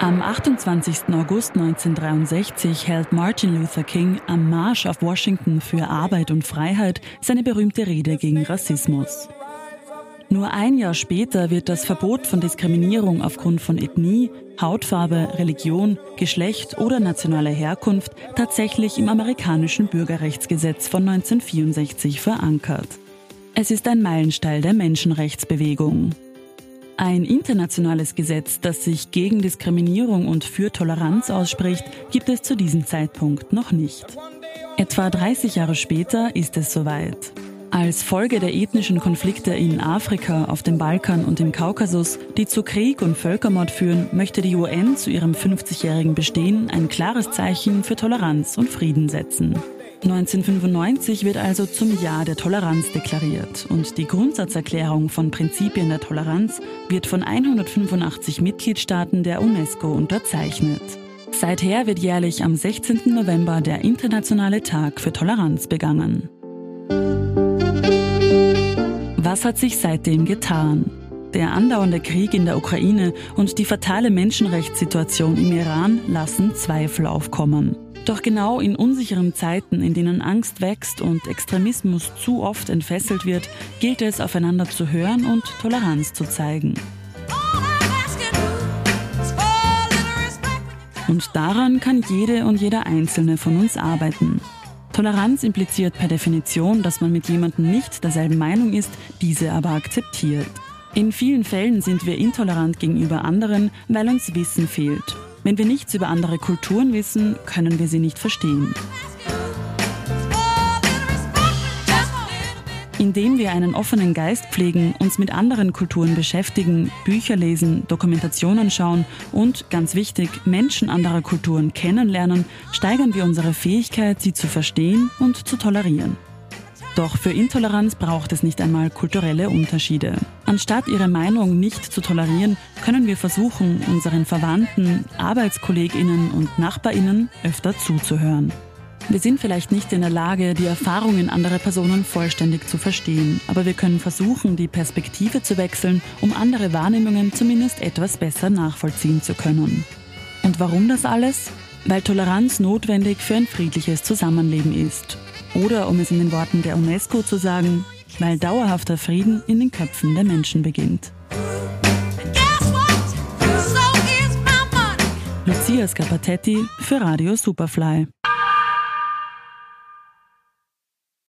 Am 28. August 1963 hält Martin Luther King am Marsch auf Washington für Arbeit und Freiheit seine berühmte Rede gegen Rassismus. Nur ein Jahr später wird das Verbot von Diskriminierung aufgrund von Ethnie, Hautfarbe, Religion, Geschlecht oder nationaler Herkunft tatsächlich im amerikanischen Bürgerrechtsgesetz von 1964 verankert. Es ist ein Meilenstein der Menschenrechtsbewegung. Ein internationales Gesetz, das sich gegen Diskriminierung und für Toleranz ausspricht, gibt es zu diesem Zeitpunkt noch nicht. Etwa 30 Jahre später ist es soweit. Als Folge der ethnischen Konflikte in Afrika, auf dem Balkan und im Kaukasus, die zu Krieg und Völkermord führen, möchte die UN zu ihrem 50-jährigen Bestehen ein klares Zeichen für Toleranz und Frieden setzen. 1995 wird also zum Jahr der Toleranz deklariert und die Grundsatzerklärung von Prinzipien der Toleranz wird von 185 Mitgliedstaaten der UNESCO unterzeichnet. Seither wird jährlich am 16. November der Internationale Tag für Toleranz begangen. Was hat sich seitdem getan? Der andauernde Krieg in der Ukraine und die fatale Menschenrechtssituation im Iran lassen Zweifel aufkommen. Doch genau in unsicheren Zeiten, in denen Angst wächst und Extremismus zu oft entfesselt wird, gilt es, aufeinander zu hören und Toleranz zu zeigen. Und daran kann jede und jeder Einzelne von uns arbeiten. Toleranz impliziert per Definition, dass man mit jemandem nicht derselben Meinung ist, diese aber akzeptiert. In vielen Fällen sind wir intolerant gegenüber anderen, weil uns Wissen fehlt. Wenn wir nichts über andere Kulturen wissen, können wir sie nicht verstehen. Indem wir einen offenen Geist pflegen, uns mit anderen Kulturen beschäftigen, Bücher lesen, Dokumentationen schauen und, ganz wichtig, Menschen anderer Kulturen kennenlernen, steigern wir unsere Fähigkeit, sie zu verstehen und zu tolerieren. Doch für Intoleranz braucht es nicht einmal kulturelle Unterschiede. Anstatt ihre Meinung nicht zu tolerieren, können wir versuchen, unseren Verwandten, Arbeitskolleginnen und Nachbarinnen öfter zuzuhören. Wir sind vielleicht nicht in der Lage, die Erfahrungen anderer Personen vollständig zu verstehen, aber wir können versuchen, die Perspektive zu wechseln, um andere Wahrnehmungen zumindest etwas besser nachvollziehen zu können. Und warum das alles? Weil Toleranz notwendig für ein friedliches Zusammenleben ist. Oder um es in den Worten der UNESCO zu sagen, weil dauerhafter Frieden in den Köpfen der Menschen beginnt. Lucia Scapatetti für Radio Superfly.